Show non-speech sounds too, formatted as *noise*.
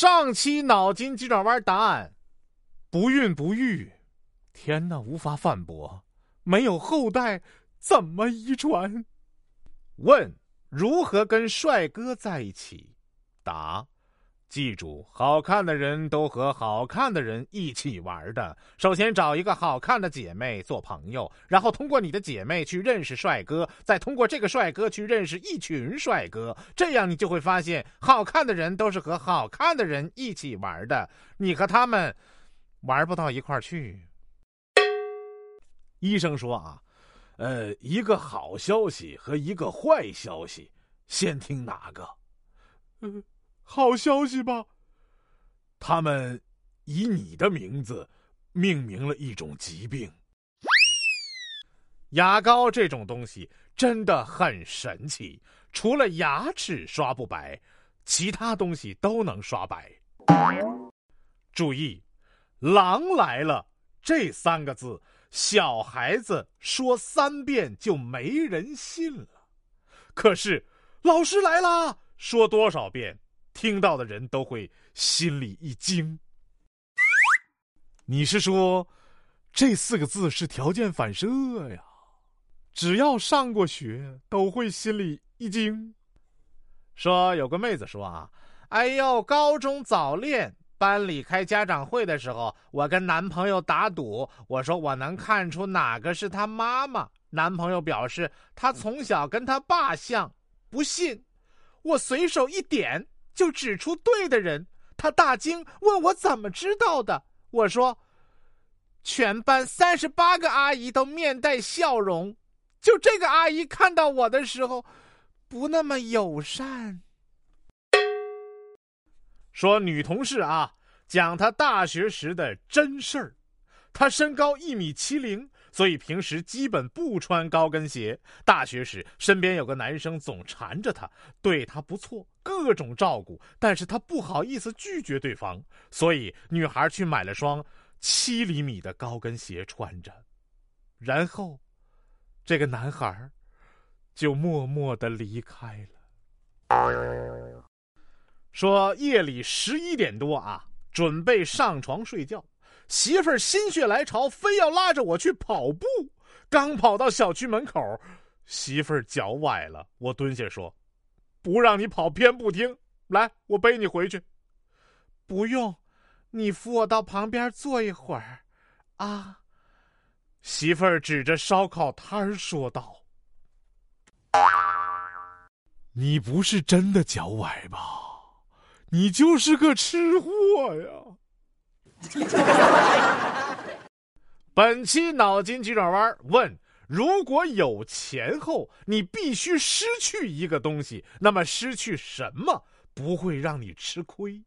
上期脑筋急转弯答案：不孕不育。天哪，无法反驳。没有后代，怎么遗传？问：如何跟帅哥在一起？答。记住，好看的人都和好看的人一起玩的。首先找一个好看的姐妹做朋友，然后通过你的姐妹去认识帅哥，再通过这个帅哥去认识一群帅哥。这样你就会发现，好看的人都是和好看的人一起玩的，你和他们玩不到一块儿去。医生说啊，呃，一个好消息和一个坏消息，先听哪个？嗯。好消息吧！他们以你的名字命名了一种疾病。牙膏这种东西真的很神奇，除了牙齿刷不白，其他东西都能刷白。注意，“狼来了”这三个字，小孩子说三遍就没人信了。可是，老师来了，说多少遍？听到的人都会心里一惊。你是说，这四个字是条件反射呀？只要上过学，都会心里一惊。说有个妹子说啊，哎呦，高中早恋，班里开家长会的时候，我跟男朋友打赌，我说我能看出哪个是他妈妈。男朋友表示他从小跟他爸像，不信，我随手一点。就指出对的人，他大惊，问我怎么知道的。我说，全班三十八个阿姨都面带笑容，就这个阿姨看到我的时候，不那么友善。说女同事啊，讲她大学时的真事儿，她身高一米七零。所以平时基本不穿高跟鞋。大学时，身边有个男生总缠着她，对她不错，各种照顾，但是她不好意思拒绝对方，所以女孩去买了双七厘米的高跟鞋穿着，然后，这个男孩就默默的离开了。说夜里十一点多啊，准备上床睡觉。媳妇儿心血来潮，非要拉着我去跑步。刚跑到小区门口，媳妇儿脚崴了。我蹲下说：“不让你跑，偏不听。来，我背你回去。”不用，你扶我到旁边坐一会儿。啊！媳妇儿指着烧烤摊说道：“你不是真的脚崴吧？你就是个吃货呀！” *laughs* 本期脑筋急转弯问：如果有钱后你必须失去一个东西，那么失去什么不会让你吃亏？